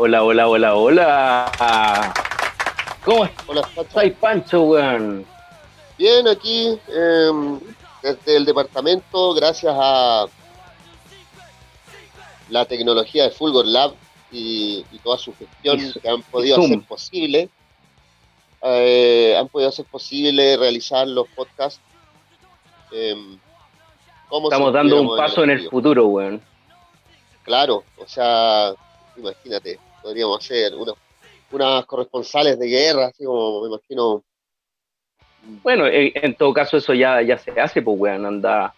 Hola, hola, hola, hola. ¿Cómo estás, Pancho, weón? Bien, aquí, em, desde el departamento, gracias a la tecnología de Fulgor Lab y, toda su gestión que han podido hacer posible, eh, han podido hacer posible realizar los podcasts. Em, Estamos dando un paso en el futuro, weón. Claro, o sea, imagínate, podríamos hacer unos, unas corresponsales de guerra, así como me imagino. Bueno, en, todo caso eso ya, ya se hace, pues, weón, anda.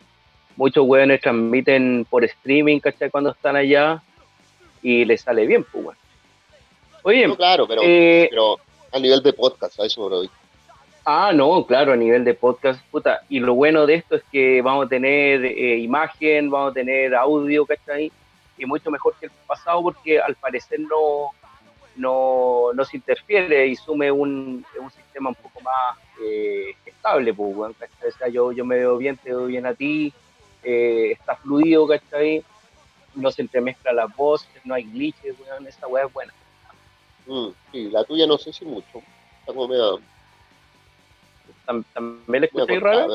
Muchos weones transmiten por streaming, ¿cachai? Cuando están allá y les sale bien, pues, weón. Oye, claro, pero, eh, pero a nivel de podcast, a eso lo Ah, no, claro, a nivel de podcast, puta. Y lo bueno de esto es que vamos a tener eh, imagen, vamos a tener audio, ¿cachai? Y mucho mejor que el pasado porque al parecer no, no, se interfiere y sume un, un sistema un poco más eh, estable, pues, bueno, O sea, yo, yo me veo bien, te veo bien a ti, eh, está fluido, ¿cachai? No se entremezcla la voz, no hay glitches, weón, esa weá es buena. Mm, sí, la tuya no sé si mucho, está como medio ¿También le escucháis rara?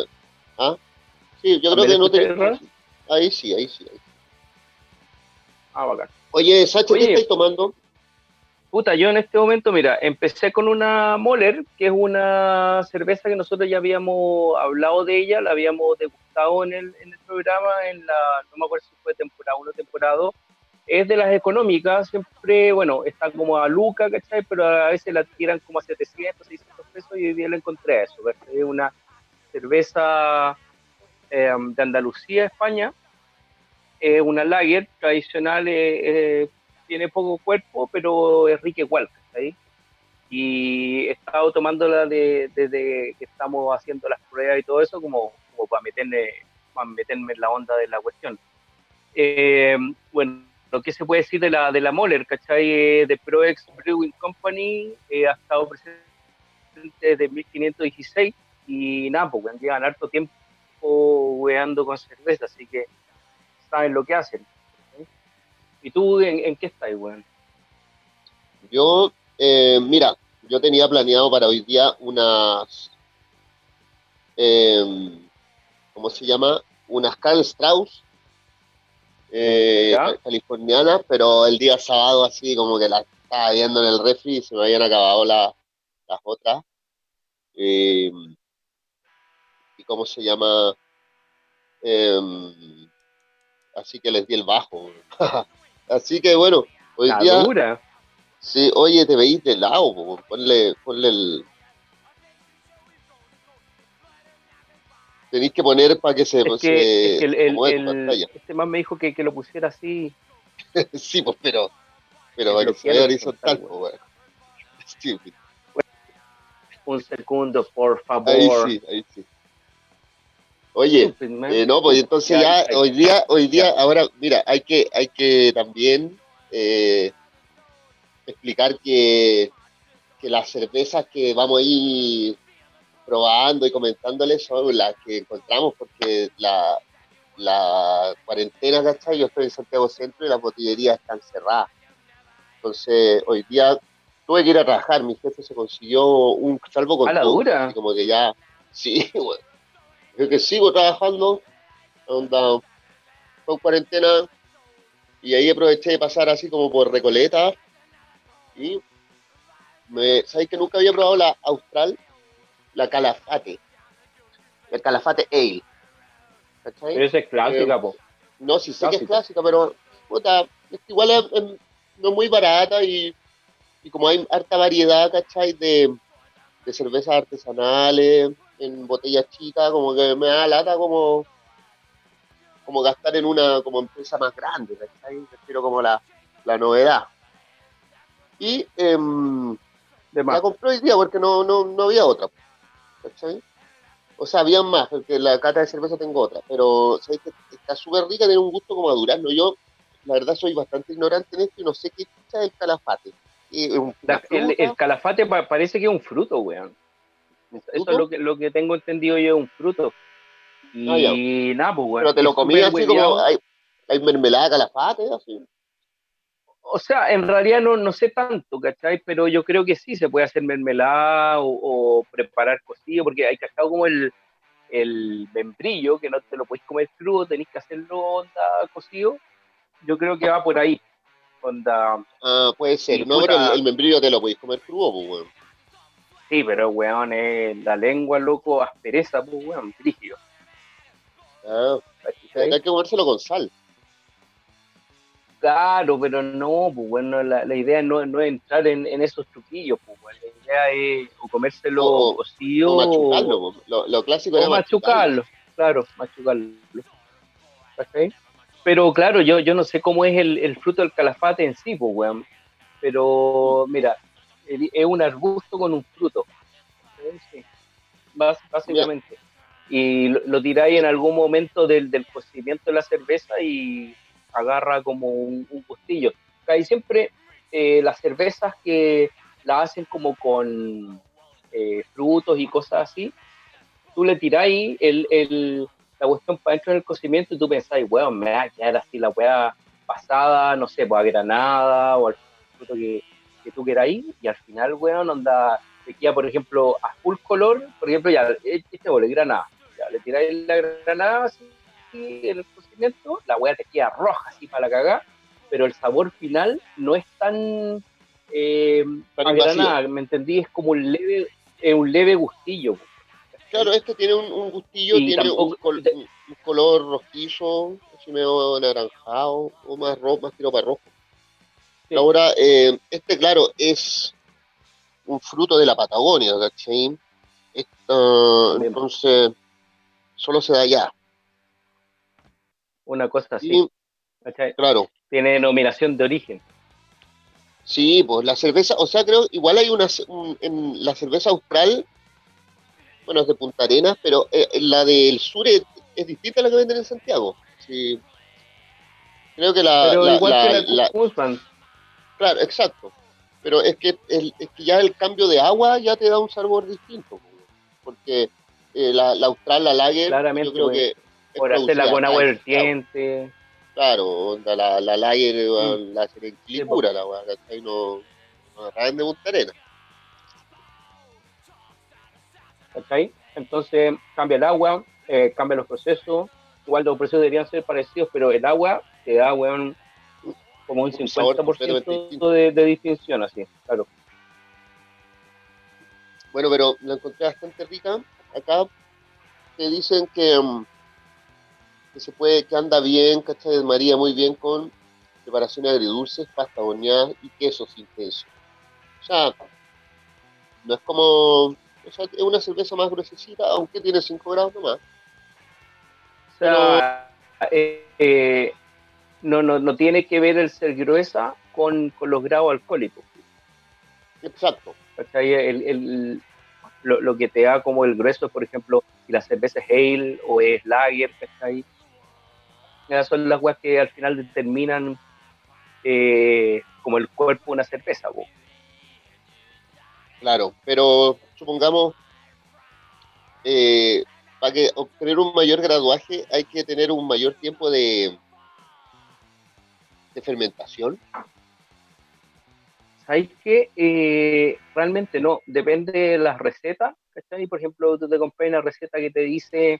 ¿Ah? Sí, yo creo que no te. Rara? Ahí sí, ahí sí. Ahí. Ah, bacán. Oye, Sacha, ¿qué estáis tomando? Puta, yo en este momento, mira, empecé con una Moller, que es una cerveza que nosotros ya habíamos hablado de ella, la habíamos degustado en el, en el programa, en la, no me acuerdo si fue temporada 1 o temporada 2, es de las económicas, siempre, bueno, está como a Luca, ¿cachai? Pero a veces la tiran como a 700, 600 pesos y hoy día la encontré a eso, Es una cerveza em, de Andalucía, España, es una lager tradicional, eh, eh, tiene poco cuerpo, pero es rica igual, ¿cachai? Y he estado tomándola desde que estamos haciendo las pruebas y todo eso, como, como para, meterme, para meterme en la onda de la cuestión. Eh, bueno, lo que se puede decir de la, de la Moller, ¿cachai? Eh, de ProEx Brewing Company, eh, ha estado presente desde 1516 y nada, pues llevan harto tiempo weando con cerveza, así que saben lo que hacen. ¿Y tú en, qué estás, weón? Yo, eh, mira, yo tenía planeado para hoy día unas, ¿cómo se llama? Unas Carl Strauss eh, californiana, pero el día sábado así como que la estaba viendo en el refri y se me habían acabado las otras. Eh, ¿Y cómo se llama? Em, así que les di el bajo. así que bueno, hoy día... Sí, oye, te veis de lado, ponle, ponle el, tenéis que poner para que se. Es que, el, el, este más me dijo que, que, lo pusiera así. sí, pues, pero. Pero para que se vea horizontal, pues, bueno. Un segundo, por favor. Ahí sí, ahí sí. Oye, eh, no, pues entonces ya, hoy día, hoy día, ahora, mira, hay que, hay que también eh, explicar que, que las cervezas que vamos a ir probando y comentándoles son las que encontramos, porque la, la cuarentena, ¿cachai? Yo estoy en Santiago Centro y las botillerías están cerradas. Entonces, hoy día tuve que ir a trabajar, mi jefe se consiguió un salvo con ¿A la dura? como que ya, sí, bueno, yo que sigo trabajando, onda, con cuarentena, y ahí aproveché de pasar así como por Recoleta, y me, ¿sabes que nunca había probado la Austral? la Calafate. El Calafate Ale. ¿cachai? Pero esa es clásica, eh, No, sí sé que es clásica, pero puta, es igual es, no muy barata y, y, como hay harta variedad, ¿cachai? De, de cervezas artesanales en botellas chicas, como que me da lata como como gastar en una como empresa más grande, ¿cachai? Prefiero como la, la novedad. Y em, la compré hoy día porque no, no, no había otra. O sea, había más, porque la cata de cerveza tengo otra, pero ¿sabes que está súper rica, tiene un gusto como a durazno. Yo, la verdad, soy bastante ignorante en esto y no sé qué es el calafate. el, calafate parece que es un fruto, weón. Eso es lo que, lo que tengo entendido yo, es un fruto. Ah, y nada, pues, weón. Pero te lo comías así como, hay, hay mermelada calafate, así. O sea, en realidad no, no sé tanto, ¿cachai? Pero yo creo que sí se puede hacer mermelada o, preparar cocido, porque hay cachado como el, el membrillo, que no te lo podéis comer crudo, tenéis que hacerlo onda cocido. Yo creo que va por ahí. Onda. Ah, puede ser. No, pero el, membrillo te lo podéis comer crudo, pues, weón. Sí, pero weón, es la lengua, loco, aspereza, pues, weón. Ah, hay que comérselo con sal. Claro, pero no, pues bueno, la, la idea no, no es entrar en, en esos truquillos, pues bueno, la idea es o comérselo o, o machucarlo, lo, lo, clásico o machucarlo, claro, machucarlo. Pero claro, yo, yo no sé cómo es el, el fruto del calafate en sí, pues weón, pero mira, es un arbusto con un fruto, sí, básicamente. Y lo, lo tiráis en algún momento del, del cocimiento de la cerveza y agarra como un, un gustillo. Hay siempre eh, las cervezas que la hacen como con eh, frutos y cosas así, tú le tiráis el, el, la cuestión para dentro del cocimiento y tú pensáis, weón, me va a quedar así la weá pasada, no sé, pues a granada o al fruto que, que tú queráis, y al final, weón, onda, te queda, por ejemplo, a full color, por ejemplo, ya, este huele granada, ya, le tiráis la granada así, en el cocimiento, la hueá te queda roja así para la cagada, pero el sabor final no es tan eh, ¿me entendí? Es como un leve, un leve gustillo. Claro, este tiene un, gustillo, tiene un, color rojizo, así medio naranjado, o más rojo, más tiro para rojo. Ahora, eh, este, claro, es un fruto de la Patagonia, ¿cachai? entonces, solo se da allá una cosa así. claro. Tiene denominación de origen. Sí, pues la cerveza, o sea, creo, igual hay una, en la cerveza austral, bueno, es de Punta Arenas, pero eh, la del sur es, distinta a la que venden en Santiago. Sí. Creo que la... Pero igual que la, Claro, exacto. Pero es que, es que ya el cambio de agua ya te da un sabor distinto. Porque eh, la, austral, la lager, yo creo que por hacerla con agua vertiente. Claro, la, la lager, mm. la hacen en pura la weá, ahí No, no de Punta Arena. ¿Cachai? Entonces cambia el agua, eh, cambia los procesos. Igual los procesos deberían ser parecidos, pero el agua te da, weón, como un 50% de, de distinción, así, claro. Bueno, pero la encontré bastante rica. Acá te dicen que mm, que se puede, que anda bien, ¿cachai? María muy bien con preparaciones agridulces, pasta horneada y quesos intensos. O sea, no es como, o sea, es una cerveza más gruesecita, aunque tiene 5 grados nomás. O sea, eh, eh, no, no, no tiene que ver el ser gruesa con, con los grados alcohólicos. Exacto. El, el, lo, lo, que te da como el grueso, por ejemplo, si la cerveza es ale o es lager, ¿cachai? Esas son las weas que al final determinan eh, como el cuerpo de una cerveza. Claro, pero supongamos, eh, para que obtener un mayor graduaje hay que tener un mayor tiempo de, de fermentación. ¿Sabes que eh, realmente no, depende de las recetas. Por ejemplo, tú te compras una receta que te dice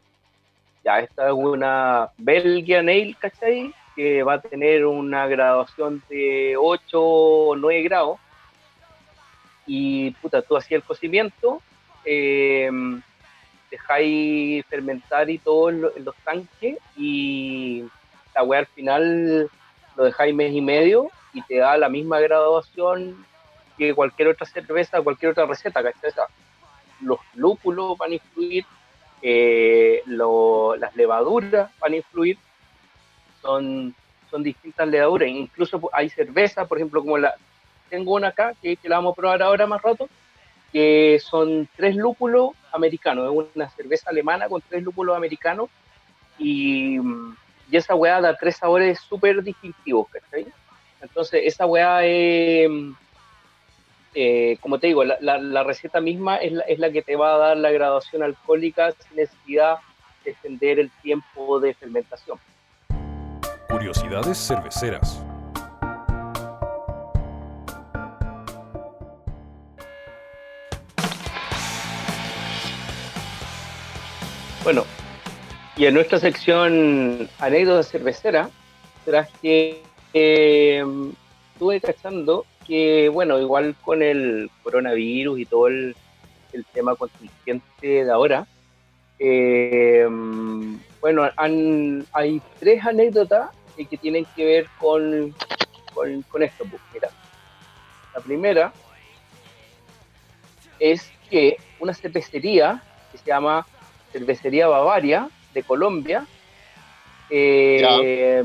ya esta es una Belgian Ale, ¿cachai? Que va a tener una graduación de 8 o 9 grados. Y puta, tú hacías el cocimiento, eh, dejáis fermentar y todo en, los tanques y la weá al final lo dejáis mes y medio y te da la misma graduación que cualquier otra cerveza, cualquier otra receta, ¿cachai? los lúpulos van a influir eh, las levaduras van a influir, son, son distintas levaduras. Incluso hay cerveza, por ejemplo, como la. Tengo una acá que, la vamos a probar ahora más rato, que son tres lúpulos americanos. Es una cerveza alemana con tres lúpulos americanos. Y, y esa weá da tres sabores súper distintivos, ¿cachai? Entonces, esa weá es. Eh, como te digo, la, la, receta misma es la, es la que te va a dar la graduación alcohólica sin necesidad de extender el tiempo de fermentación. Curiosidades cerveceras. Bueno, y en nuestra sección anécdota cervecera, traje, eh, estuve cachando que, bueno, igual con el coronavirus y todo el, tema contingente de ahora, eh, bueno, hay tres anécdotas que tienen que ver con, con, esto. Pues, mira, la primera es que una cervecería que se llama Cervecería Bavaria de Colombia, eh,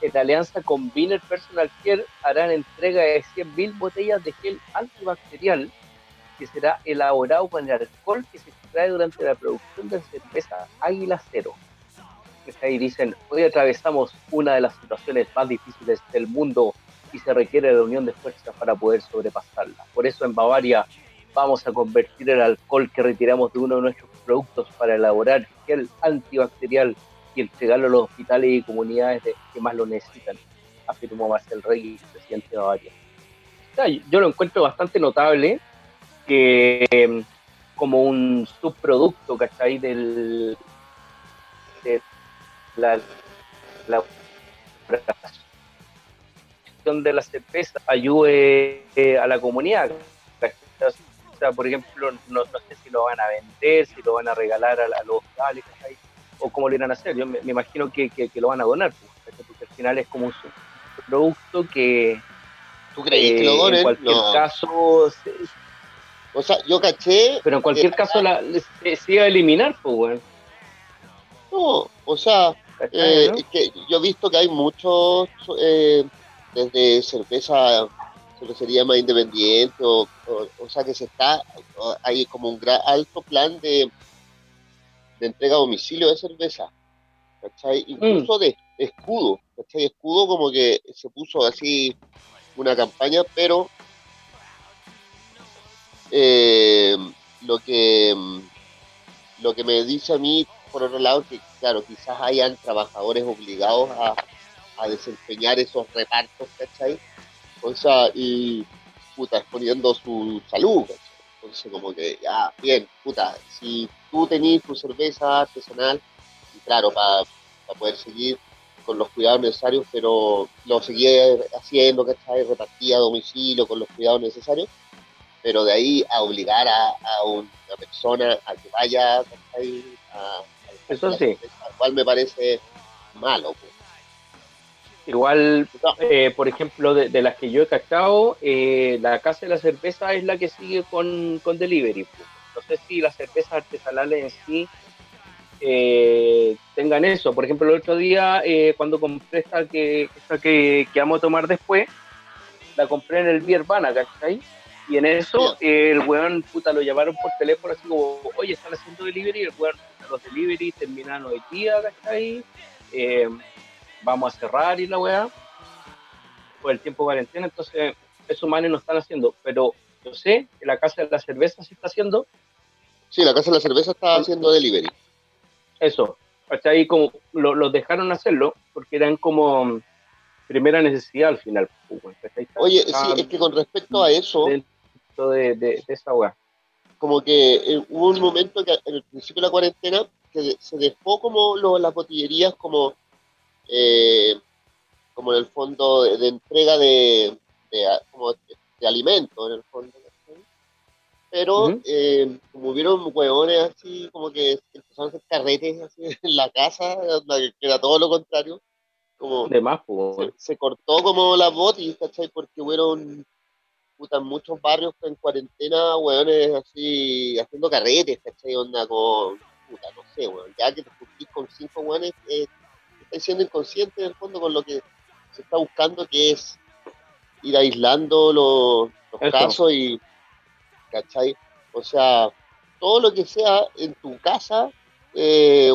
en alianza con Wiener Personal Care harán entrega de 100.000 botellas de gel antibacterial que será elaborado con el alcohol que se extrae durante la producción de cerveza Águila Cero. Ahí dicen, hoy atravesamos una de las situaciones más difíciles del mundo y se requiere la unión de fuerzas para poder sobrepasarla. Por eso en Bavaria vamos a convertir el alcohol que retiramos de uno de nuestros productos para elaborar gel antibacterial y entregarlo a los hospitales y comunidades que más lo necesitan, afirmó Marcel Rey, presidente de Bavaria. yo lo encuentro bastante notable que em, como un subproducto, ¿cachai? Del, de la, la de la cerveza ayude eh, a la comunidad. O sea, por ejemplo, no, sé si lo van a vender, si lo van a regalar a, los hospitales, o cómo lo irán a hacer. Yo me, imagino que, lo van a donar, pues, porque al final es como un producto que. ¿Tú crees que lo donen? En cualquier caso. o sea, yo caché. Pero en cualquier caso la, se, iba a eliminar, pues, bueno. No, o sea, eh, que yo he visto que hay muchos, eh, desde cerveza, cervecería más independiente, o, o, sea, que se está, hay como un gran, alto plan de, de entrega a domicilio de cerveza, ¿cachai? Incluso mm. de, escudo, ¿cachai? Escudo como que se puso así una campaña, pero eh, lo que lo que me dice a mí, por otro lado, que claro, quizás hayan trabajadores obligados a, desempeñar esos repartos, ¿cachai? O sea, y puta, exponiendo su salud, ¿cachai? Entonces, como que, ya, bien, puta, si tú tenés tu cerveza artesanal, y claro, para poder seguir con los cuidados necesarios, pero lo seguía haciendo, ¿cachai? Repartía a domicilio con los cuidados necesarios, pero de ahí a obligar a, una persona a que vaya, ¿cachai? A, Eso sí. Igual me parece malo. Pues. Igual, eh, por ejemplo, de, las que yo he cachado, eh, la Casa de la Cerveza es la que sigue con, con delivery. No sé si las cervezas artesanales en sí eh, tengan eso. Por ejemplo, el otro día, cuando compré esta, que, esta que, vamos a tomar después, la compré en el Bierbana, ¿cachai? Y en eso, el weón, puta, lo llamaron por teléfono así como, oye, están haciendo delivery, el weón, los delivery terminaron hoy día, ¿cachai? Vamos a cerrar y la weá, por el tiempo de cuarentena, entonces esos manes no están haciendo, pero yo sé que la Casa de la Cerveza sí está haciendo. Sí, la Casa de la Cerveza está haciendo delivery. Eso, hasta ahí como los dejaron hacerlo porque eran como primera necesidad al final. Pues, Oye, sí, es que con respecto a eso... De, de, esa weá. Como que eh, hubo un momento que en el principio de la cuarentena que se dejó como lo, las botillerías como eh, como en el fondo de, entrega de, de, como de, alimentos, en el fondo. Pero eh, como hubieron hueones así, como que empezaron a hacer carretes así en la casa, que era todo lo contrario. Como de más, se, cortó como la botis, ¿cachai? Porque hubieron puta, muchos barrios en cuarentena, hueones así, haciendo carretes, ¿cachai? Onda con, puta, no sé, weón, ya que te juntís con cinco hueones, eh, siendo inconsciente en el fondo con lo que se está buscando, que es ir aislando los, casos y, ¿cachai? O sea, todo lo que sea en tu casa, eh,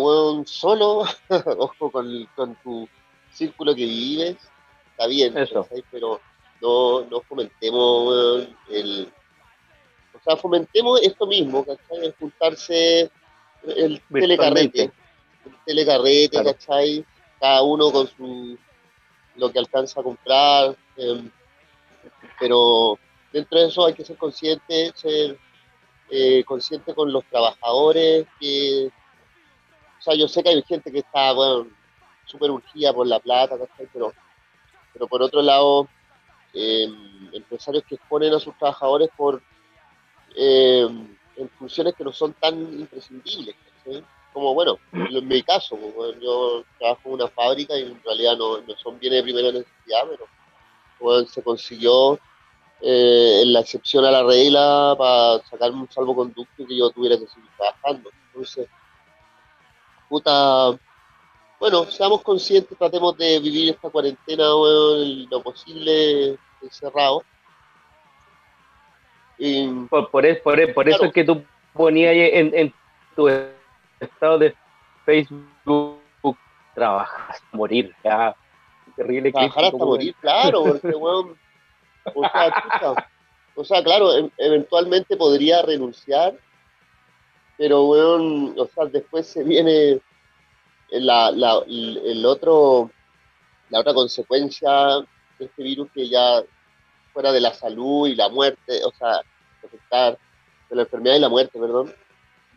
solo, ojo con, con, tu círculo que vives, está bien, pero no, no fomentemos el... O sea, fomentemos esto mismo, ¿cachai? El juntarse el telecarrete, el telecarrete, ¿cachai? Cada uno con su lo que alcanza a comprar, em, pero dentro de eso hay que ser consciente, ser eh, consciente con los trabajadores que, o sea, yo sé que hay gente que está, bueno, súper urgida por la plata, pero, pero por otro lado, em, empresarios que exponen a sus trabajadores por em, en funciones que no son tan imprescindibles, como bueno, en mi caso, yo trabajo en una fábrica y en realidad no, no son bienes de primera necesidad, pero se consiguió eh, en la excepción a la regla para sacar un salvoconducto que yo tuviera que seguir trabajando. Entonces, puta, bueno, seamos conscientes, tratemos de vivir esta cuarentena lo posible encerrado. por, por, por, eso es que tú ponías en, en tu estado de Facebook, trabajas a morir, ya. Terrible Trabajar hasta morir, claro, porque, bueno, o sea, claro, em, eventualmente podría renunciar, pero, bueno, o sea, después se viene la, la, el otro, la otra consecuencia de este virus que ya fuera de la salud y la muerte, o sea, afectar de la enfermedad y la muerte, perdón,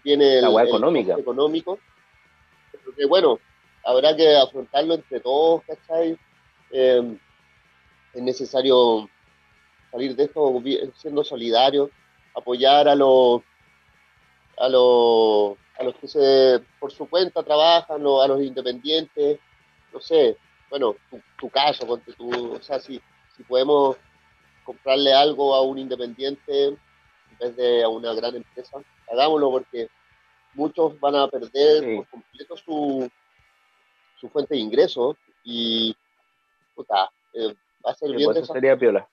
viene el, económica. económico. Porque bueno, habrá que afrontarlo entre todos, ¿cachai? Em, es necesario salir de esto siendo solidarios, apoyar a los a los a los que se por su cuenta trabajan, a los independientes, no sé, bueno, tu, caso, ponte tu, o sea, si, si podemos comprarle algo a un independiente en vez de a una gran empresa, hagámoslo porque muchos van a perder por completo su, su fuente de ingresos y puta, eh, va a ser bien eso sería piola.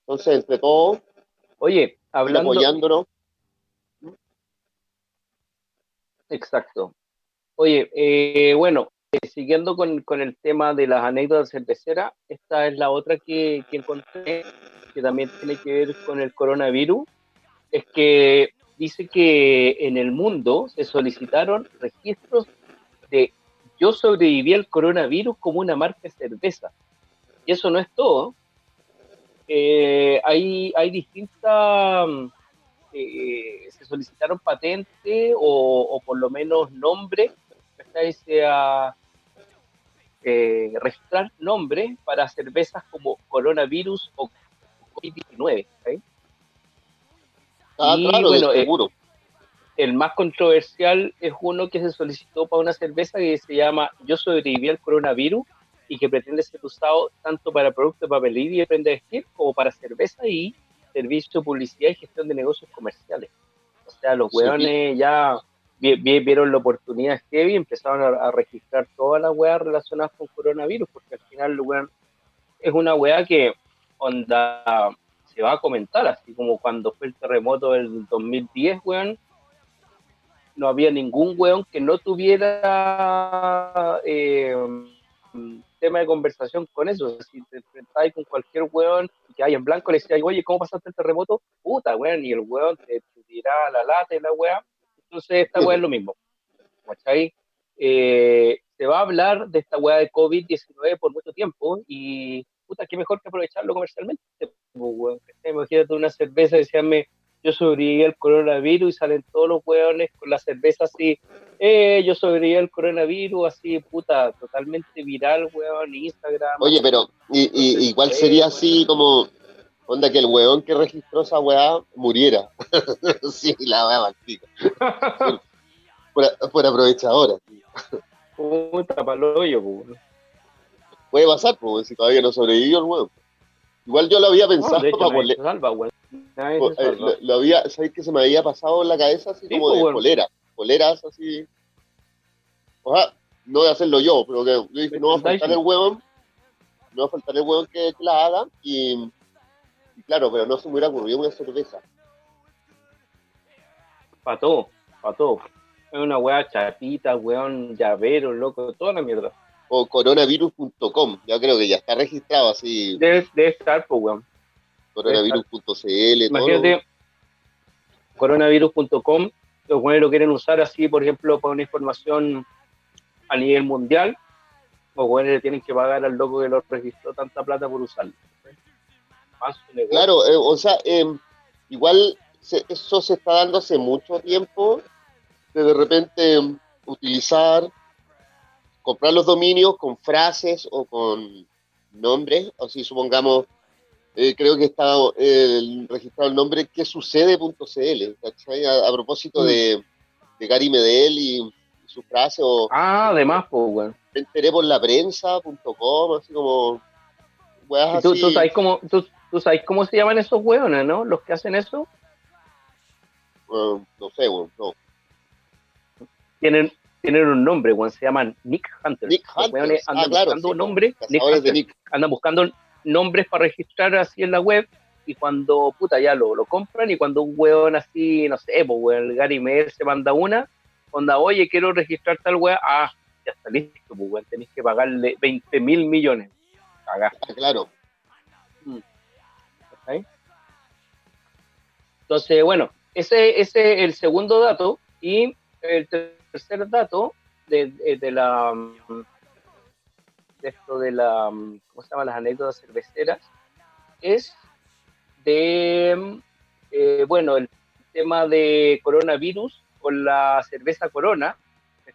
Entonces, entre todos, oye, hablando apoyándonos. Exacto. Oye, eh, bueno, eh, siguiendo con, con, el tema de las anécdotas cerveceras, esta es la otra que, que encontré, que también tiene que ver con el coronavirus es que dice que en el mundo se solicitaron registros de yo sobreviví al coronavirus como una marca de cerveza. Y eso no es todo. Eh, hay, hay distintas, eh, se solicitaron patentes o, por lo menos nombres, sea, eh, registrar nombres para cervezas como coronavirus o COVID-19. Ah, claro, eh, seguro. el más controversial es uno que se solicitó para una cerveza que se llama Yo sobreviví al coronavirus y que pretende ser usado tanto para productos de papelería y de prenda de vestir como para cerveza y servicio de publicidad y gestión de negocios comerciales. O sea, los hueones ya vieron la oportunidad heavy y empezaron a, registrar todas las weas relacionadas con coronavirus, porque al final es una wea que onda se va a comentar, así como cuando fue el terremoto del 2010, weón, no había ningún weón que no tuviera eh, tema de conversación con eso. Si te enfrentáis con cualquier weón que hay en blanco, le decía, oye, ¿cómo pasaste el terremoto? Puta, weón, y el weón te, te la lata y la weón. Entonces, esta weón es lo mismo. ¿Cachai? Eh, se va a hablar de esta weá de COVID-19 por mucho tiempo y puta, qué mejor que aprovecharlo comercialmente. Pues, Imagínate una cerveza, decíame, yo sobreviví al coronavirus y salen todos los hueones con la cerveza así, eh, yo sobreviví al coronavirus, así, puta, totalmente viral, weón, Instagram. Oye, pero y, igual sería así como, onda que el weón que registró esa weá muriera. sí, la weá maldita. por, por aprovechadora. Puta, palo hoyo, pues puede pasar, pues, si todavía no sobrevivió el huevo. Igual yo lo había pensado para eh, lo, había, ¿sabes que se me había pasado en la cabeza así como pues, de polera? Poleras así. O sea, no de hacerlo yo, pero que yo dije, no va a faltar el huevón, no va a faltar el huevón que, la haga, y, claro, pero no se me hubiera ocurrido una cerveza. Para todo, para todo. Es una hueá chapita, hueón, llavero, loco, toda la mierda. O coronavirus.com, ya creo que ya está registrado así. Debe, estar, pues, weón. Coronavirus.cl, Imagínate, coronavirus.com, los buenos lo quieren usar así, por ejemplo, para una información a nivel mundial, los buenos le tienen que pagar al loco que lo registró tanta plata por usarlo. Claro, eh, o sea, em, igual eso se está dando hace mucho tiempo, de de repente em, utilizar, comprar los dominios con frases o con nombres, o si supongamos eh, creo que está eh, registrado el nombre que sucede.cl, a, a, propósito mm. de, de, Gary Medel y, su frase. O, ah, además, pues. Me enteré por la prensa.com, así como. ¿Tú, ¿Tú, sabes cómo, tú, tú, sabes cómo se llaman esos hueones, ¿no? Los que hacen eso. no sé, weón, no. Tienen, tienen un nombre, weón, se llaman Nick Hunter. Nick Hunter. Ah, andan buscando un nombre. Nick Hunter, Andan buscando nombres para registrar así en la web y cuando, puta, ya lo, lo compran y cuando un weón así, no sé, pues weón, el Gary Mail se manda una, onda, oye, quiero registrar tal weón, ah, ya está listo, pues weón, tenéis que pagarle 20 mil millones. Ah, claro. Mm. Entonces, bueno, ese, ese es el segundo dato y el tercer dato de, de la esto de la, ¿cómo se llama? Las anécdotas cerveceras, es de, eh, bueno, el tema de coronavirus con la cerveza Corona,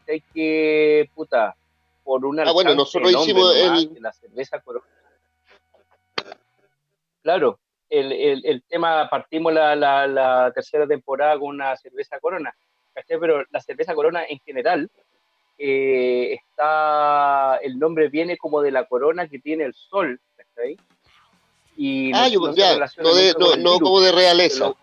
hay que, puta, por una... Ah, bueno, nosotros hicimos el... La cerveza Corona. Claro, el, el, el tema, partimos la, la, la, tercera temporada con una cerveza Corona, pero la cerveza Corona en general eh, está, el nombre viene como de la corona que tiene el sol, Y ah, no, no, como de realeza.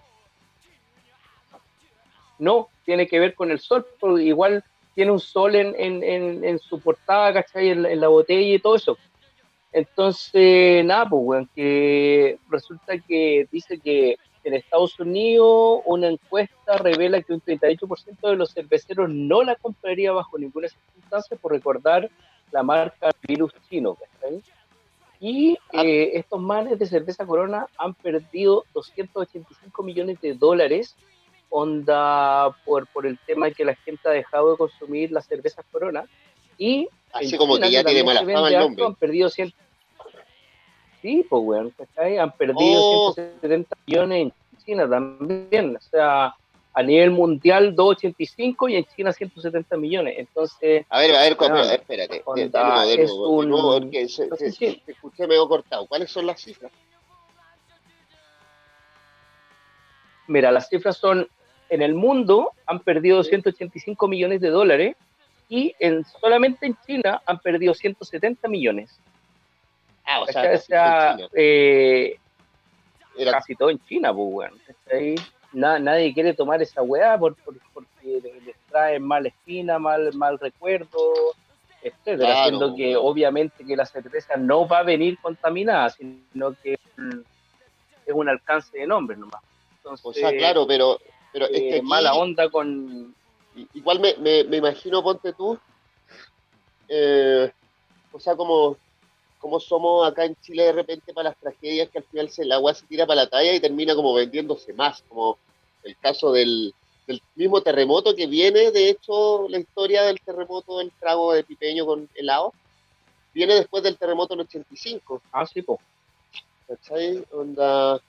No, tiene que ver con el sol, porque igual tiene un sol en, en, en, su portada, ¿cachai? En, la botella y todo eso. Entonces, nada, pues, que resulta que dice que en Estados Unidos una encuesta revela que un 38% de los cerveceros no la compraría bajo ninguna circunstancia por recordar la marca virus chino. Y ah. eh, estos manes de cerveza Corona han perdido 285 millones de dólares onda por, por el tema de que la gente ha dejado de consumir las cervezas Corona. Y Así como que ya tiene mala fama el nombre. Han perdido 100, Sí, pues, weón, Han perdido 170 millones en China también. O sea, a nivel mundial 285 y en China 170 millones. Entonces. A ver, a ver, espérate. es un... se, escuché medio cortado. ¿Cuáles son las cifras? Mira, las cifras son. En el mundo han perdido 185 millones de dólares y en, solamente en China han perdido 170 millones. Ah, o sea, eh, casi todo en China, pues, nadie quiere tomar esa weá por, porque les trae mal espina, mal, mal recuerdo, etcétera, haciendo que obviamente que la cerveza no va a venir contaminada, sino que es un alcance de nombre nomás. o sea, claro, pero, pero es que eh, mala onda con... Igual me, me, imagino, ponte tú, eh, o sea, como como somos acá en Chile de repente para las tragedias que al final se, el agua se tira para la talla y termina como vendiéndose más, como el caso del, mismo terremoto que viene, de hecho, la historia del terremoto del trago de pipeño con helado, viene después del terremoto en 85. Ah, sí, pues. ¿Cachai? Onda,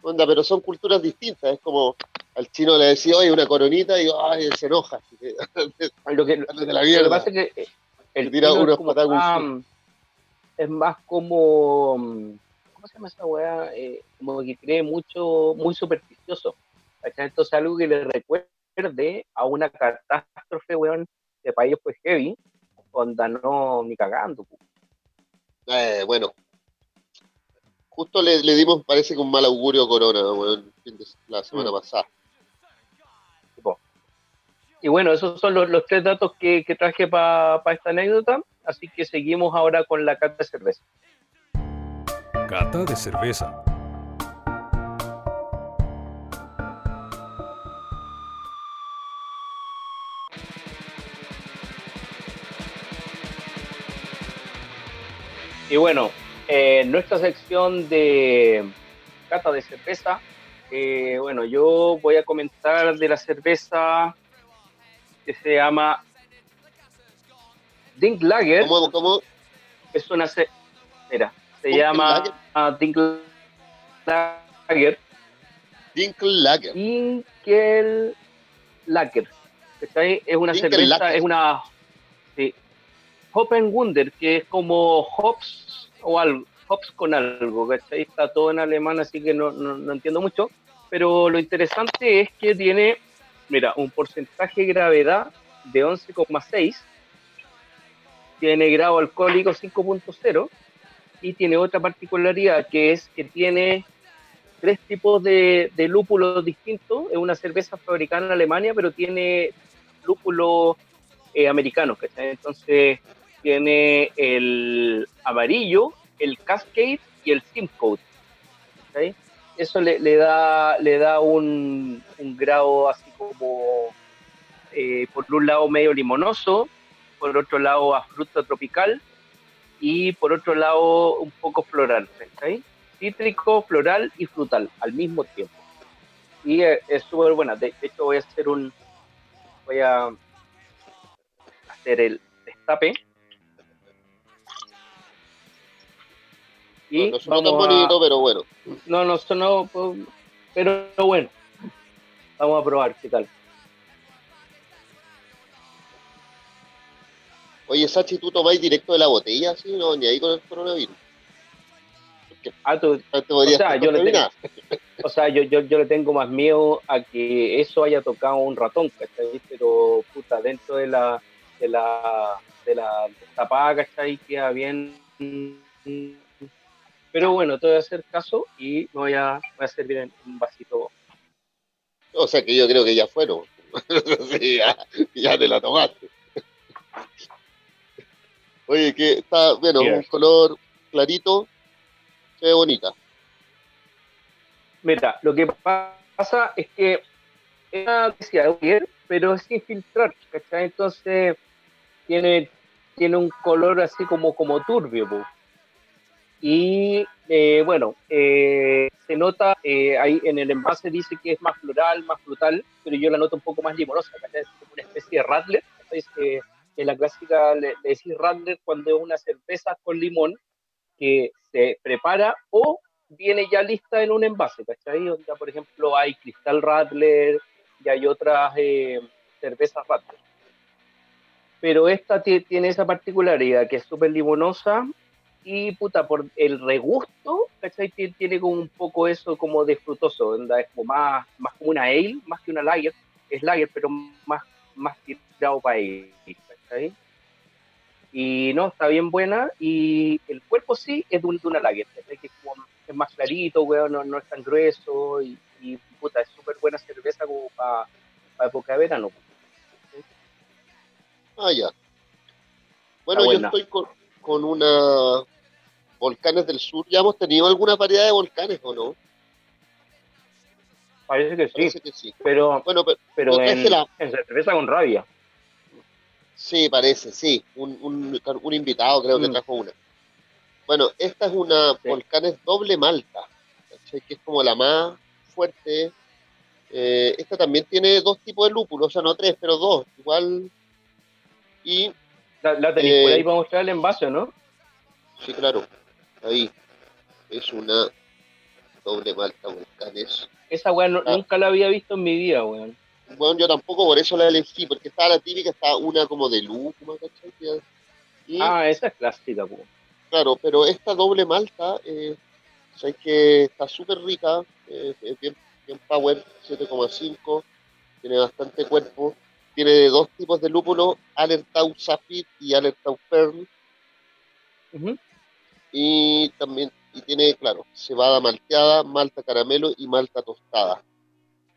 onda, pero son culturas distintas, es como al chino le decía, oye, una coronita, y ay, se enoja. lo, que, lo, pasa es que el tira unos es más como, ¿cómo se llama esa weá? Eh, como que cree mucho, muy supersticioso. Entonces algo que le recuerde a una catástrofe, weón, de país pues heavy, onda no ni cagando. Eh, bueno, justo le, dimos, parece que un mal augurio a Corona, weón, la semana mm. pasada. Y bueno, esos son los, tres datos que, traje para esta anécdota. Así que seguimos ahora con la cata de cerveza. Cata de cerveza. Y bueno, en nuestra sección de cata de cerveza, eh, bueno, yo voy a comentar de la cerveza que se llama Dink Lager. ¿Cómo? cómo? Es una. Mira, se llama Dink Lager. Dinkel Lager. Dinkel Lager. Es una cerveza, es una. Sí. Wunder, que es como hops o algo, hops con algo, ¿cachai? Está todo en alemán, así que no, no, no entiendo mucho. Pero lo interesante es que tiene mira, un porcentaje de gravedad de 11,6, tiene grado alcohólico 5.0 y tiene otra particularidad que es que tiene tres tipos de, lúpulos distintos. Es una cerveza fabricada en Alemania, pero tiene lúpulos eh, americanos. Entonces tiene el amarillo, el Cascade y el Simcoe eso le, da, le da un, grado así como, eh, por un lado medio limonoso, por otro lado a fruta tropical y por otro lado un poco floral, Cítrico, floral y frutal al mismo tiempo. Y es súper buena. De, hecho voy a hacer un, voy a hacer el destape no, no suena tan bonito, pero bueno. No, no sonó, pero bueno. Vamos a probar qué tal. Oye, Sachi, ¿tú tomáis directo de la botella, sí? No, ni ahí con el coronavirus. ah, tú, o sea, yo le tengo, o sea yo, yo, yo, le tengo más miedo a que eso haya tocado un ratón, ¿cachai? Pero, puta, dentro de la, de la, de la tapada, ¿cachai? Queda bien pero bueno, te voy a hacer caso y me voy a, voy a servir en un vasito. O sea que yo creo que ya fueron. ya, te la tomaste. Oye, que está, bueno, un color clarito, se ve bonita. Mira, lo que pasa es que es una de pero es sin filtrar, ¿cachai? Entonces tiene, tiene un color así como, como turbio. Y eh, bueno, eh, se nota, eh, ahí en el envase dice que es más floral, más frutal, pero yo la noto un poco más limonosa, es como una especie de radler. En la clásica le, le decís radler cuando es una cerveza con limón que se prepara o viene ya lista en un envase, ¿cachai? Donde, por ejemplo, hay cristal radler y hay otras cervezas radler. Pero esta tiene esa particularidad que es súper limonosa y puta, por el regusto, ¿cachai? Tiene como un poco eso como de frutoso, es como más, más como una ale, más que una lager, es lager, pero más, más tirado para ale, Y no, está bien buena, y el cuerpo sí es de, una lager. Que es, como, es más clarito, weón, no, no, es tan grueso, y, puta, es súper buena cerveza como para época de verano. Ah, ya. Bueno, yo estoy con, con una volcanes del sur, ¿ya hemos tenido alguna variedad de volcanes o no? Parece que sí. Pero, bueno, pero, en, cerveza con rabia. Sí, parece, sí. Un, un, invitado creo que mm. trajo una. Bueno, esta es una volcanes doble malta, que es como la más fuerte. Eh, esta también tiene dos tipos de lúpulos, o sea, no tres, pero dos. Igual. Y. La, la tenéis ahí eh, para mostrar el envase, ¿no? Sí, claro ahí. Es una doble malta volcanes. Esa weá ah. nunca la había visto en mi vida, weón. Bueno, yo tampoco, por eso la elegí, porque estaba la típica, estaba una como de lúcuma, ¿cachai? ah, esa es clásica. Claro, pero esta doble malta, eh, sabes que está súper rica, eh, es bien, bien power, 7,5, tiene bastante cuerpo, tiene dos tipos de lúpulo, Alertau Sapphire y Alertau Pearl. Y también y tiene, claro, cebada malteada, malta caramelo y malta tostada.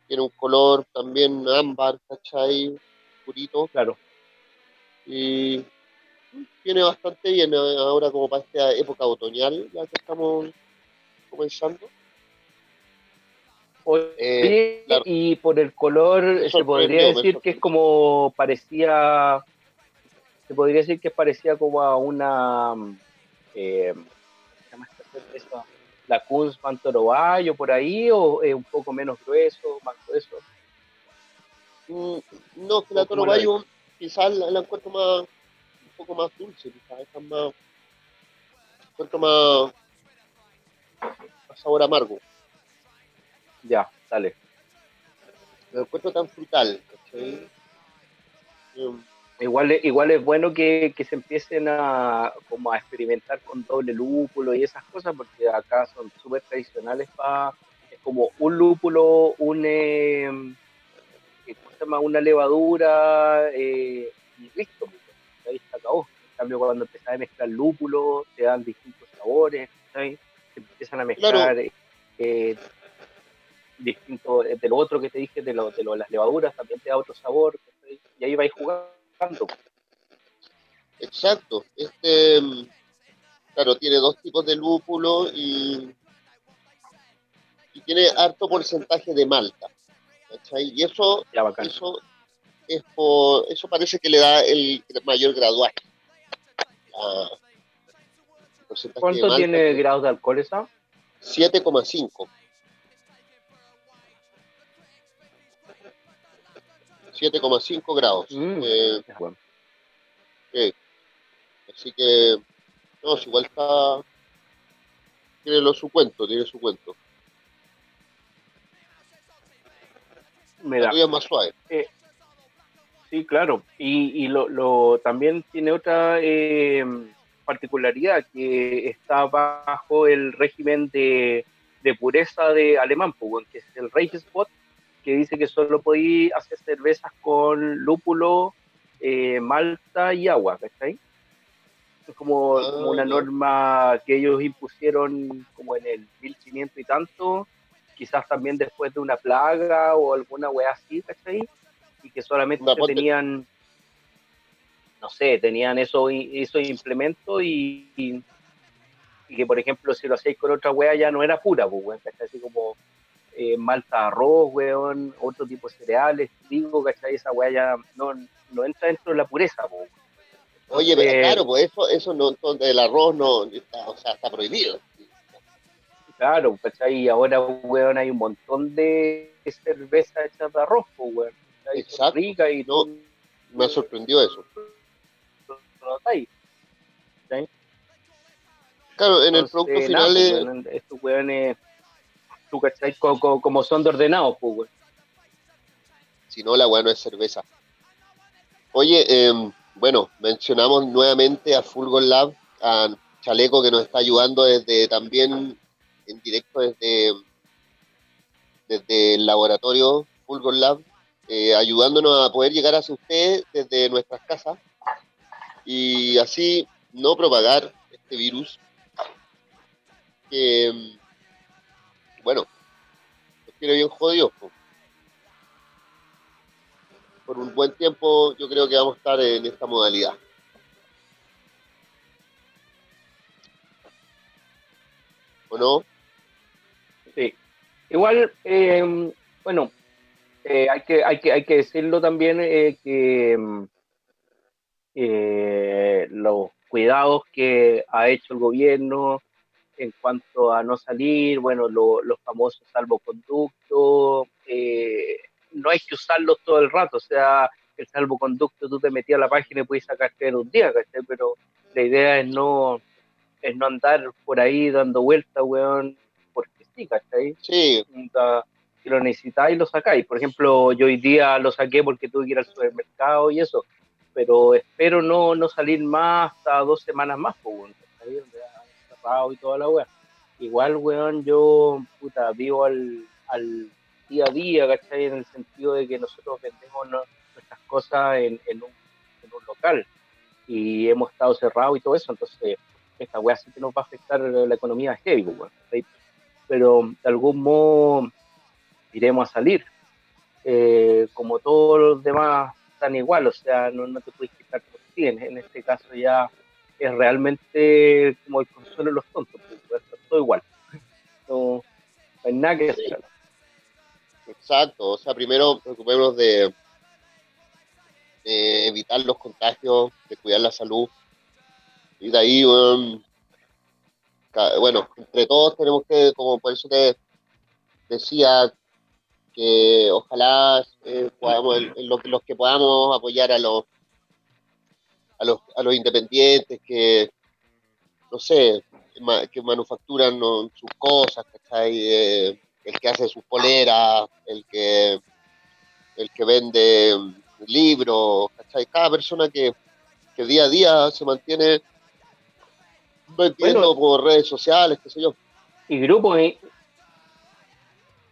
Tiene un color también ámbar, ¿cachai? oscurito. Claro. Y viene bastante bien ahora como para esta época otoñal, ya que estamos comenzando. Eh, y por el color se podría decir que es como parecía, se podría decir que parecía como a una, eh, ¿qué se llama esta La Kunz Pantorobayo por ahí, o es un poco menos grueso, más grueso. Mm, no, que la Torobayo quizás la, encuentro más, un poco más dulce, quizás es más, encuentro más, más sabor amargo. Ya, dale. Lo encuentro tan frutal, Igual, igual es bueno que, se empiecen a, como a experimentar con doble lúpulo y esas cosas, porque acá son súper tradicionales para. Es como un lúpulo, un. Em, se llama? Una levadura eh, y listo, pues, ahí está acabó. En cambio, cuando empiezas a mezclar lúpulo, te dan distintos sabores, Se empiezan a mezclar. Eh, distinto de lo otro que te dije, de, lo, de las levaduras, también te da otro sabor, y ahí vais jugando. Exacto. Este, claro, tiene dos tipos de lúpulo y, y tiene harto porcentaje de malta. Y eso, eso, es eso parece que le da el mayor graduaje. ¿Cuánto tiene grados de alcohol esa? 7,5. 7,5 grados. Mm, eh, Así que, no, igual está. Tiene lo, su cuento, tiene su cuento. Mira, más suave. Eh, sí, claro. Y, y lo, lo, también tiene otra eh, particularidad que está bajo el régimen de, de pureza de alemán, que es el Reichsbot, que dice que solo podéis hacer cervezas con lúpulo, eh, malta y agua, ¿cachai? Es como, ah, una norma que ellos impusieron como en el 1500 y tanto, quizás también después de una plaga o alguna wea así, ¿cachai? Y que solamente tenían, no sé, tenían eso, esos implementos y, y, que, por ejemplo, si lo hacéis con otra wea ya no era pura, pues, ¿cachai? Así como eh, malta arroz, weón, otro tipo de cereales, digo, ¿cachai? Esa weá ya no, no entra dentro de la pureza, weón. Oye, pero claro, pues eso, eso no, el arroz no, está, o sea, está prohibido. Claro, ¿cachai? Y ahora, weón, hay un montón de cerveza hecha de arroz, weón. Exacto. Rica y no, me ha sorprendido eso. Claro, en el producto final pues, estos weones como, son de ordenados, pues, Si no, la weá no es cerveza. Oye, em, bueno, mencionamos nuevamente a Fulgor Lab, a Chaleco que nos está ayudando desde también en directo desde, desde el laboratorio Fulgor Lab, eh, ayudándonos a poder llegar hacia ustedes desde nuestras casas y así no propagar este virus que em, bueno, los quiero bien jodidos. Por un buen tiempo yo creo que vamos a estar en esta modalidad. ¿O no? Sí. Igual, eh, bueno, eh, hay, que, hay, que, hay que decirlo también eh, que los cuidados que ha hecho el gobierno en cuanto a no salir, bueno, los famosos salvoconductos, eh, no hay que usarlos todo el rato, o sea, el salvoconducto tú te metías a la página y puedes sacarte en un día, ¿cachai? Pero la idea es no, es no andar por ahí dando vueltas, weón, porque sí, ¿cachai? Sí. Si lo necesitáis, lo sacáis. Por ejemplo, yo hoy día lo saqué porque tuve que ir al supermercado y eso, pero espero no, no salir más hasta dos semanas más, pues, weón, y toda la weá. Igual, weón, yo, puta, vivo al, al día a día, ¿cachai? En el sentido de que nosotros vendemos nuestras cosas en, en, un, en, un, local y hemos estado cerrados y todo eso, entonces esta weá sí que nos va a afectar la economía heavy, pues, weón. Pero de algún modo iremos a salir. Eh, como todos los demás están igual, o sea, no, no te puedes quitar por ti. En, este caso ya es realmente como el consuelo de los tontos, pues, todo igual. No, hay nada que hacer. Exacto, o sea, primero preocupémonos de, evitar los contagios, de cuidar la salud. Y de ahí, bueno, entre todos tenemos que, como por eso te decía, que ojalá eh, podamos, los, que podamos apoyar a los, a los, a los independientes que, no sé, que manufacturan sus cosas, eh, el que hace sus poleras, el que, el que vende libros, Cada persona que, día a día se mantiene vendiendo por redes sociales, qué sé yo. Y grupos,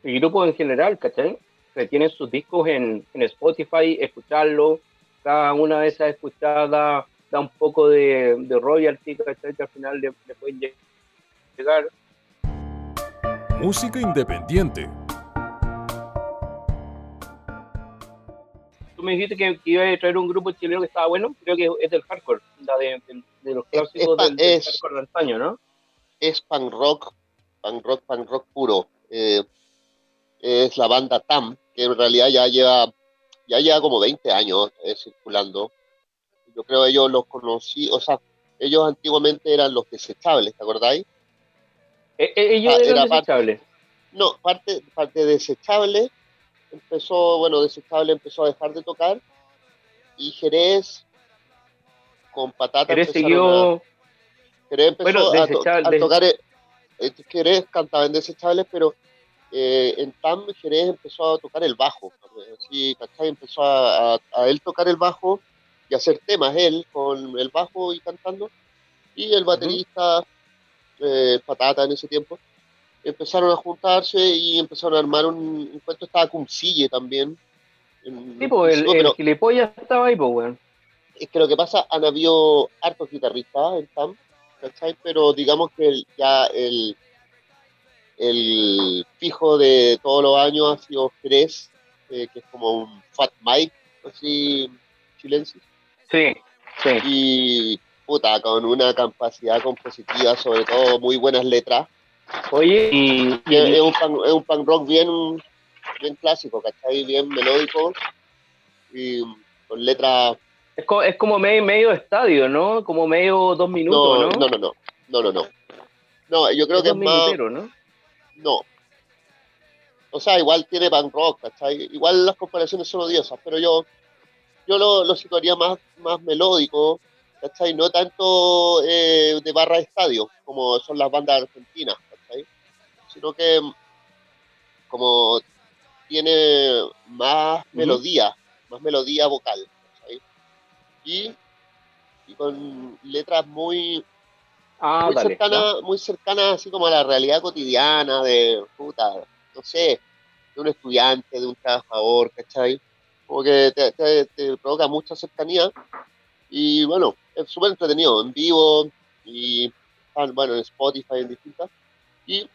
y grupos en general, ¿cachai? Que tienen sus discos en, Spotify, escucharlo, cada una de esas escuchadas da un poco de, de royalty, ¿cachai? Que al final le, pueden llegar. Música independiente. Tú me dijiste que, iba a traer un grupo chileno que estaba bueno, creo que es del hardcore, de, de, los clásicos del, hardcore de antaño, ¿no? Es punk rock, punk rock, punk rock puro. Eh, es la banda TAM, que en realidad ya lleva, ya lleva como 20 años eh, circulando. Yo creo ellos los conocí, o sea, ellos antiguamente eran los desechables, ¿te acordáis? ¿E, e, ellos ah, eran desechables. no, parte, parte desechable empezó, bueno, desechable empezó a dejar de tocar y Jerez con patata Jerez siguió... Jerez empezó a, tocar, eh, eh, Jerez cantaba en desechables, pero eh, en TAM Jerez empezó a tocar el bajo, así, ¿cachai? Empezó a, él tocar el bajo y hacer temas él con el bajo y cantando, y el baterista, eh, Patata en ese tiempo, empezaron a juntarse y empezaron a armar un, un cuento, estaba Cumcille también. sí, pues el, el gilipollas estaba ahí, pues, weón. Es que lo que pasa, han habido hartos guitarristas en TAM, ¿cachai? Pero digamos que ya el el fijo de todos los años ha sido Jerez, eh, que es como un Fat Mike, así, chilensis. Sí, sí. Y puta, con una capacidad compositiva, sobre todo muy buenas letras. Oye, y, es, un punk, es un punk rock bien, bien clásico, ¿cachai? Bien melódico y con letras... Es, es como medio, medio estadio, ¿no? Como medio dos minutos, ¿no? No, no, no, no, no, no. No, yo creo que es más... ¿no? No. O sea, igual tiene punk rock, ¿cachai? Igual las comparaciones son odiosas, pero yo, yo lo, lo situaría más, más melódico, ¿cachai? No tanto eh, de barra de estadio, como son las bandas argentinas, ¿cachai? Sino que como tiene más melodía, más melodía vocal, ¿cachai? Y, y con letras muy Ah, muy, cercana, muy cercana así como a la realidad cotidiana de, puta, no sé, de un estudiante, de un trabajador, ¿cachai? Como que te, provoca mucha cercanía y bueno, es súper entretenido, en vivo y bueno, en Spotify, en distintas. Y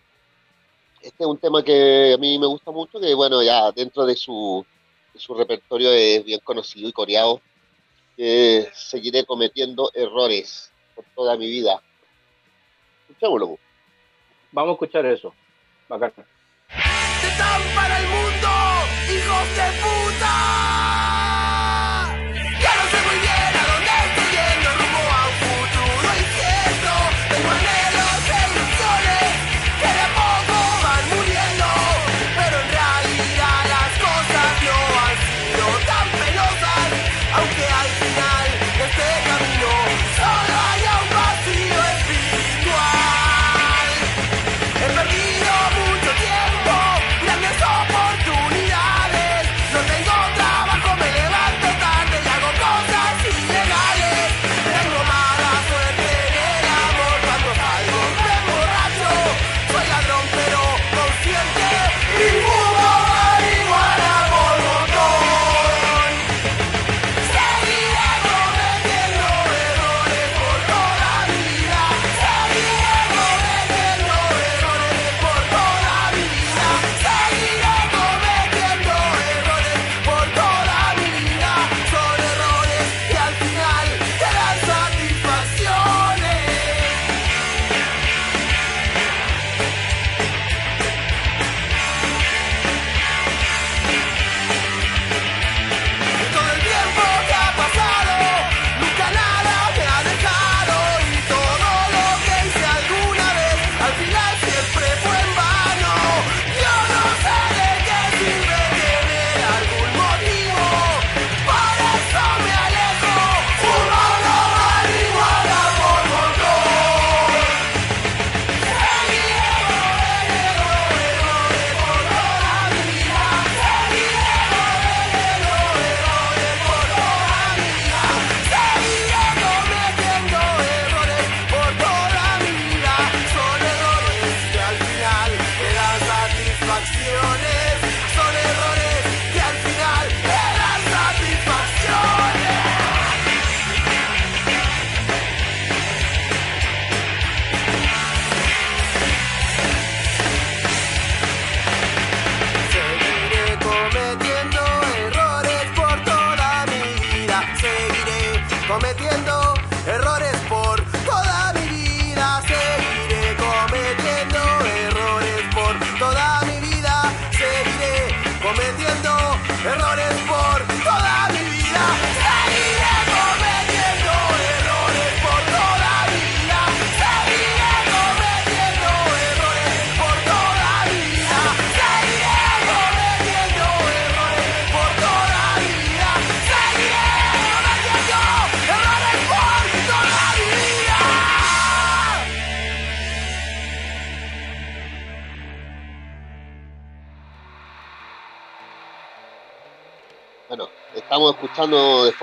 este es un tema que a mí me gusta mucho, que bueno, ya dentro de su, de su repertorio es bien conocido y coreado, que seguiré cometiendo errores por toda mi vida. Vamos a escuchar eso. Bacán. Están para el mundo, hijos de puta.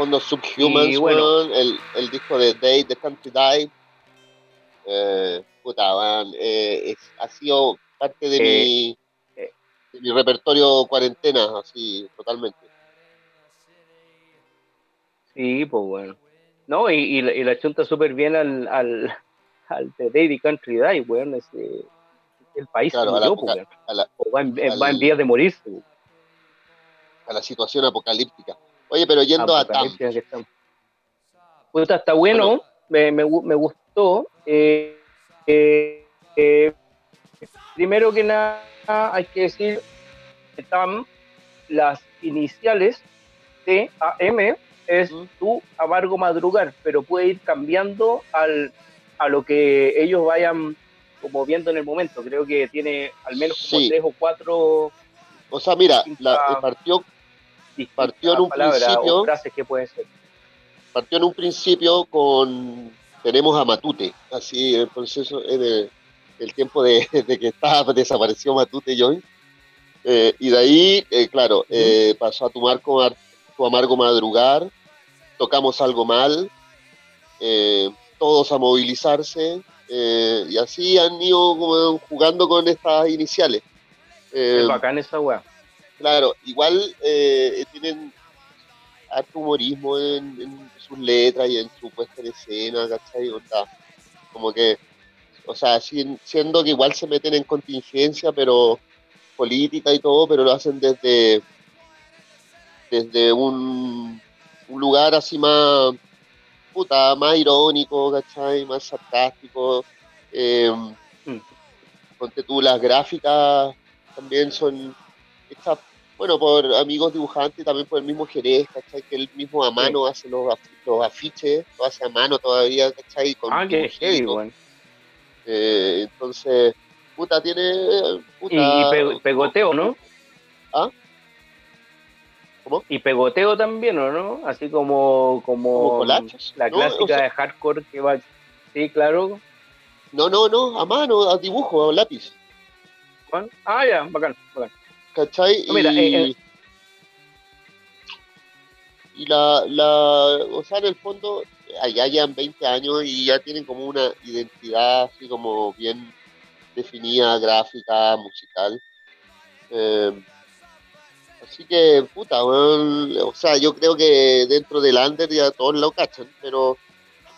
Fondo Subhumans, bueno. el, el disco de Day, The Country Dive. Eh, puta, eh, es- ha sido parte de, Eh, mi, eh. de mi repertorio cuarentena, así, totalmente. Sí, pues bueno. No, y, y, la- y la chunta súper bien al, al, al The Daily Country Die, weón. Ese, el país Claro, se a la, murió, pues, apoca- weón. a la- O va en, al- va en vías de morirse. weón. a la situación apocalíptica. Oye, pero yendo a TAM. Puta, está bueno, me, me, gu- me gustó. Eh, eh, eh, primero que nada, hay que decir que TAM, las iniciales T A M es tu amargo madrugar, pero puede ir cambiando al, a lo que ellos vayan como viendo en el momento. Creo que tiene al menos como Sí. tres o cuatro o sea, mira, la, partió, Partió en un principio- o frases que pueden ser. partió en un principio con tenemos a Matute, así el proceso en el, el tiempo de, de que estaba desapareció Matute Joy. Eh, y de ahí, eh, claro, eh, pasó a tu, marco, tu amargo madrugar, tocamos algo mal, eh, todos a movilizarse, y así han ido jugando con estas iniciales. Es bacán esa weá. Claro, igual eh, tienen harto humorismo en, en sus letras y en su puesta en escena, ¿cachai? Onda, como que, o sea, sin- siendo que igual se meten en contingencia, pero política y todo, pero lo hacen desde, desde un, un lugar así más, puta, más irónico, ¿cachai? Más sarcástico. Eh, Mm. Ponte tú, las gráficas también son bueno, por amigos dibujantes también por el mismo Jerez, ¿cachai? Que él mismo a mano hace los, los afiches, lo hace a mano todavía, ¿cachai? Con Ah, qué heavy, weón. Eh, entonces, puta, tiene... Puta, Y, y pe- pegoteo, ¿no? ¿Ah? ¿Cómo? Y pegoteo también, ¿o no? Así como, como la ¿no? clásica O sea- de hardcore que va. Sí, claro. No, no, no, a mano, a dibujo, a lápiz. Ah, ya, bacán, bacán. ¿Cachai? No, mira, y, eh, eh. y la, la, o sea, en el fondo, allá llevan 20 años y ya tienen como una identidad así como bien definida, gráfica, musical. Eh, así que, puta, weón, o sea, yo creo que dentro del under ya todos lo cachan, pero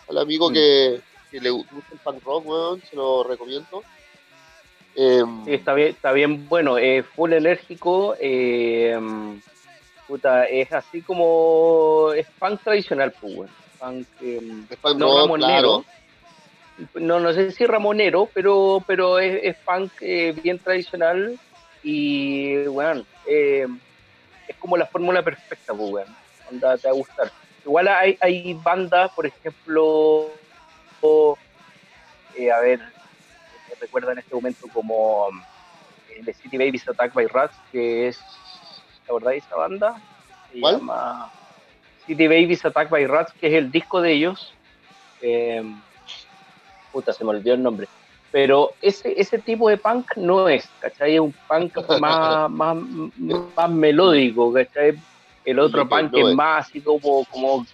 al amigo Mm. que, que le gusta el punk rock, weón, se lo recomiendo. Eh, Sí, está bien, está bien bueno, es full enérgico, eh, puta, es así como es punk tradicional, pues, weón. Punk, eh, es punk no rock, ramonero, claro. no, no sé si ramonero, pero, pero es, es punk eh, bien tradicional y, bueno, eh, es como la fórmula perfecta, pues. Onda, te va a gustar. Igual hay, hay bandas, por ejemplo, o, eh, a ver, recuerda en este momento como eh, The City Babies Attack by Rats, que es, ¿te verdad esa banda? Se ¿Cuál? llama City Babies Attack by Rats, que es el disco de ellos. Eh, puta, se me olvidó el nombre. Pero ese, ese tipo de punk no es, ¿cachai? Es un punk más, más, más melódico, ¿cachai? El otro punk es es. más así como, como,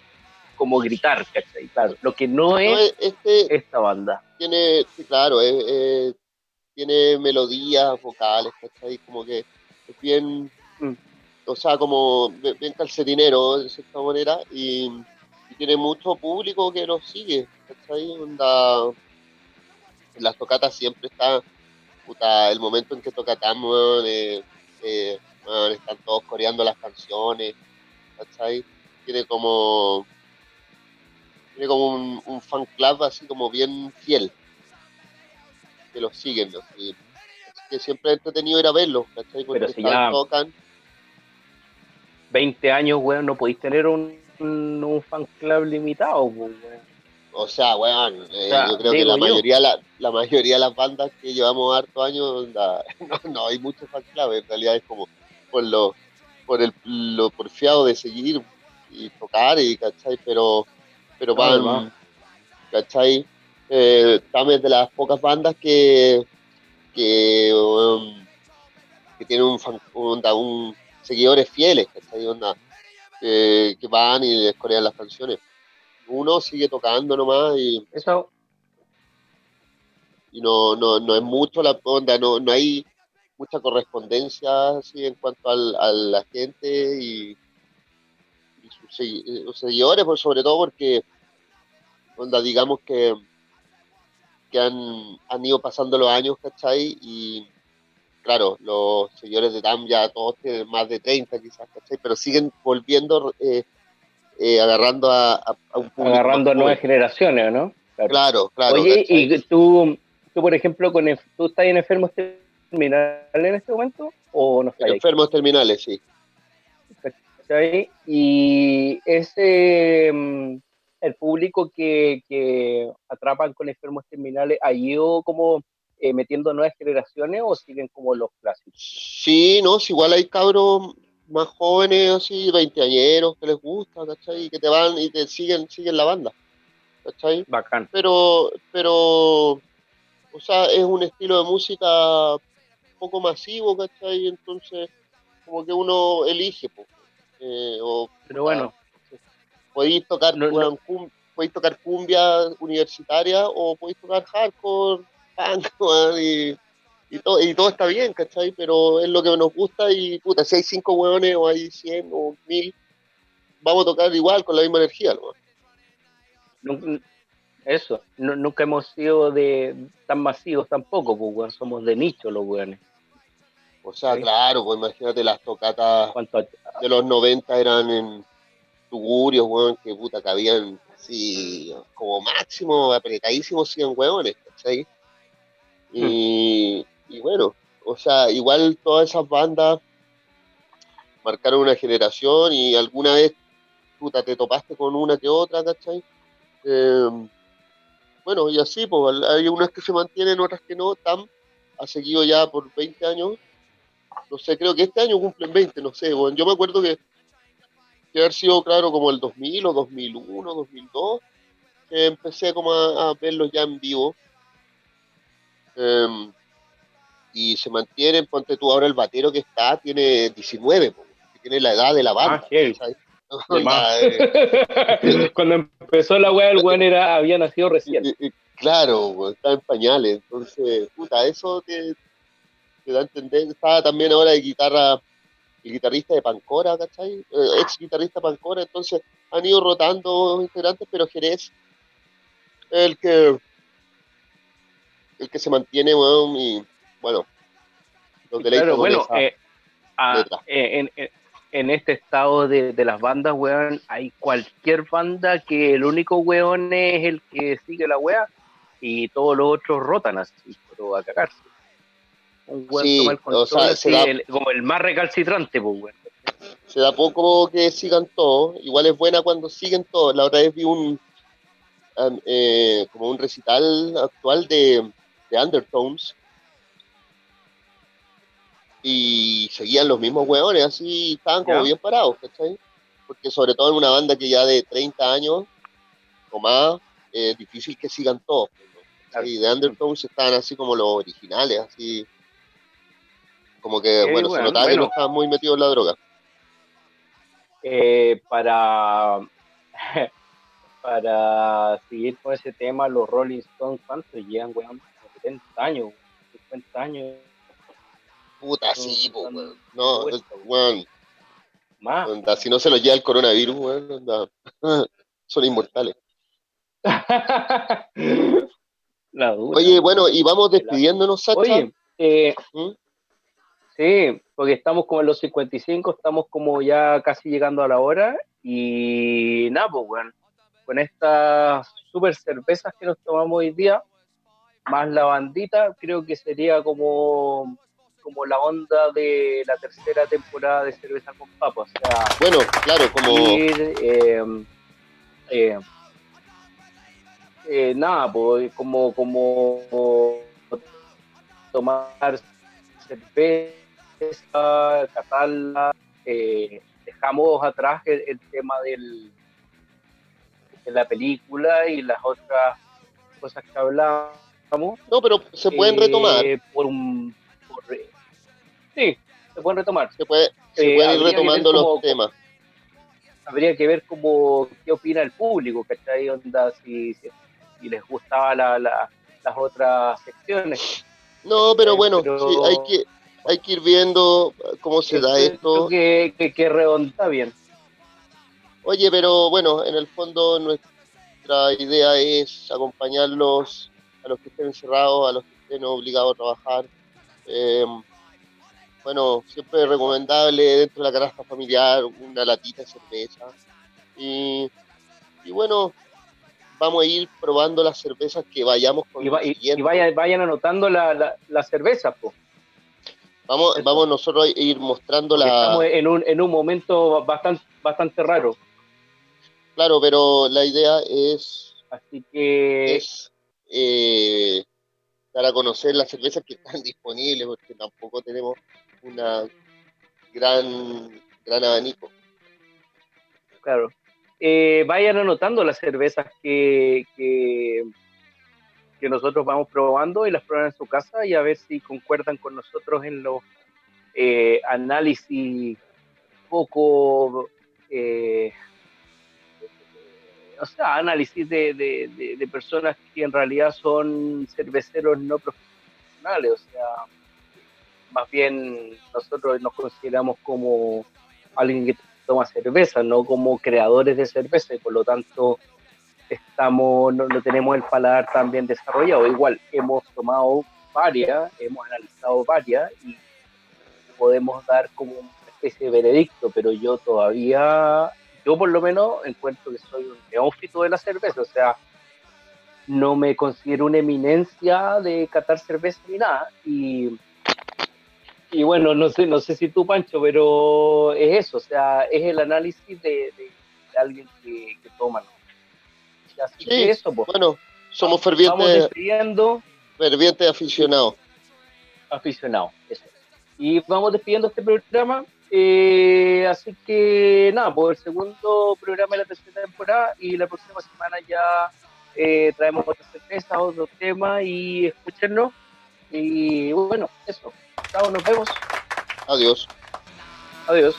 como gritar, ¿cachai? Claro, lo que no No, es este esta banda. tiene, sí, claro, es- tiene melodías vocales, ¿cachai? Como que es bien, Mm. o sea, como bien calcetinero, de cierta manera, y, y tiene mucho público que lo sigue, ¿cachai? Onda, en las tocatas siempre está, puta, el momento en que toca eh, eh, están todos coreando las canciones, ¿cachai? Tiene como tiene como un, un, fan club así como bien fiel, que los siguen, así, que siempre es entretenido ir a verlos, ¿cachai? Porque Pero si ya tocan. 20 años, weón, no podéis tener un, un, fan club limitado, weón. O sea, weón, eh, yo creo que la mayoría, la, la, mayoría de las bandas que llevamos harto años, no, no hay muchos fan club, en realidad es como por lo, por el lo porfiado de seguir y tocar y cachai, pero, pero van, cachai, eh, también de las pocas bandas que, que, um, que tienen un, fan, un, seguidores fieles, cachai, onda, que, que van y les corean las canciones. Uno sigue tocando nomás y eso. y no, no, no es mucho la onda, no, no hay mucha correspondencia así en cuanto al, a la gente y, seguidores, pues sobre todo porque onda, digamos que, que han, han ido pasando los años, ¿cachai? Y claro, los seguidores de TAM ya todos tienen más de 30 quizás, ¿cachai? Pero siguen volviendo, eh, eh, agarrando a, un público Agarrando a nuevas generaciones, ¿no? Claro, claro. Oye, y tú, tú, por ejemplo, con tú estás en enfermos terminales en este momento o no estás Enfermos terminales, sí. Y ese mm, el público que, que atrapan con enfermos terminales ha ido como eh, metiendo nuevas generaciones o siguen como los clásicos? Sí, no, igual hay cabros más jóvenes, así, veinteañeros, que les gusta, ¿cachai? Y que te van y te siguen, siguen la banda, ¿cachai? Bacán. Pero, pero, o sea, es un estilo de música poco masivo, ¿cachai? Entonces, como que uno elige, pues. Pero bueno. podéis tocar, podéis tocar cumbia universitaria o podéis tocar hardcore, punk, y y todo, y todo está bien, ¿cachai? Pero es lo que nos gusta y, puta, si hay cinco hueones o hay cien o mil, vamos a tocar igual, con la misma energía, ¿no? Eso, nunca hemos sido de tan masivos tampoco, pues, somos de nicho los weones. O sea, claro, pues imagínate las tocatas de los 90 eran en tugurios, weón, que puta, cabían así, como máximo, apretadísimos 100 hueones, ¿cachai? Y, y bueno, o sea, igual todas esas bandas marcaron una generación y alguna vez, puta, te topaste con una que otra, ¿cachai? Em, bueno, y así, pues hay unas que se mantienen, otras que no. TAM ha seguido ya por 20 años. No sé, creo que este año cumplen 20, no sé. Bueno, yo me acuerdo que, que haber sido, claro, como el 2000 o 2001, 2002, que empecé como a, verlos ya en vivo. Eh, y se mantienen, ponte tú ahora el batero que está, tiene 19, que tiene la edad de la banda. Ah, Cuando empezó la weá, el weón era, había nacido recién. Claro, estaba en pañales, entonces, puta, eso te, da a entender. Estaba también ahora de guitarra, el guitarrista de Pancora, ¿cachai? Eh, ex guitarrista Pancora, entonces han ido rotando integrantes, pero Jerez el que el que se mantiene, weón, y bueno, bueno, eh, ah, eh, en, este estado de, las bandas, weón, hay cualquier banda que el único weón es el que sigue la weá y todos los otros rotan así, pero a cagarse. Un weón toma el control como el más recalcitrante, pues, weón. Se da poco que sigan todos, igual es buena cuando siguen todos. La otra vez vi un, eh, como un recital actual de, de Undertones y seguían los mismos hueones, así estaban como bien parados, ¿cachai? Porque sobre todo en una banda que ya de 30 años o más, es difícil que sigan todos. Y de Undertones estaban así como los originales, así como que, bueno, se notaba que no estaban muy metidos en la droga. Eh, para, para seguir con ese tema, los Rolling Stones, ¿cuánto llegan, weón? 70 años, 50 años Puta, sí, pues, weón. No, weón. Más. si no se los lleva el coronavirus, weón, son inmortales. Oye, bueno, y vamos despidiéndonos, Sacha. Oye, eh, ¿Mm? Sí, porque estamos como en los 55, estamos como ya casi llegando a la hora y nada, pues, weón. con estas super cervezas que nos tomamos hoy día, más la bandita, creo que sería como, como la onda de la tercera temporada de Cerveza con Papas. O sea, bueno, claro, como... Eh, eh, eh, nada, pues como, como tomar cerveza, catarla, eh, dejamos atrás el, tema del, de la película y las otras cosas que hablábamos. No, pero se pueden retomar. Eh, por un, sí, se pueden retomar. Se, puede, se pueden ir retomando los temas habría que ver cómo qué opina el público, ¿cachai? Onda, si, si, y les gustaba la, las otras secciones. No, pero eh, bueno, Sí, hay, que, hay que ir viendo cómo se da esto. Que, que, que redonda bien. Oye, pero bueno, en el fondo nuestra idea es acompañarlos a los que estén encerrados, a los que estén obligados a trabajar. Em, bueno, siempre es recomendable dentro de la canasta familiar una latita de cerveza. Y, y bueno, vamos a ir probando las cervezas que vayamos con Y, vayan, anotando la, la, cerveza, pues. Vamos, vamos nosotros a ir mostrando la... Estamos en un, en un momento bastante, bastante raro. Claro, pero la idea es... Así que... Es eh, dar a conocer las cervezas que están disponibles, porque tampoco tenemos una gran, gran abanico. Claro. Eh, vayan anotando las cervezas que, que, nosotros vamos probando y las prueban en su casa y a ver si concuerdan con nosotros en los eh, análisis poco, eh, o sea, análisis de, de, personas que en realidad son cerveceros no profesionales, o sea, más bien nosotros nos consideramos como alguien que toma cerveza, no como creadores de cerveza y por lo tanto estamos no, tenemos el paladar tan bien desarrollado. Igual hemos tomado varias, hemos analizado varias y podemos dar como una especie de veredicto, pero yo todavía, yo por lo menos encuentro que soy un neófito de la cerveza, o sea, no me considero una eminencia de catar cerveza ni nada y y bueno, no sé, no sé si tú, Pancho, pero es eso, o sea, es el análisis de, alguien que, toma. Así que eso, pues. Bueno, somos fervientes. Vamos Fervientes aficionados. Aficionados, eso. Y vamos despidiendo este programa. Eh, así que nada, por el segundo programa de la tercera temporada y la próxima semana ya eh, traemos otras sorpresas, otros temas y escúchenos. Y bueno, eso. Chao, nos vemos. Adiós. Adiós.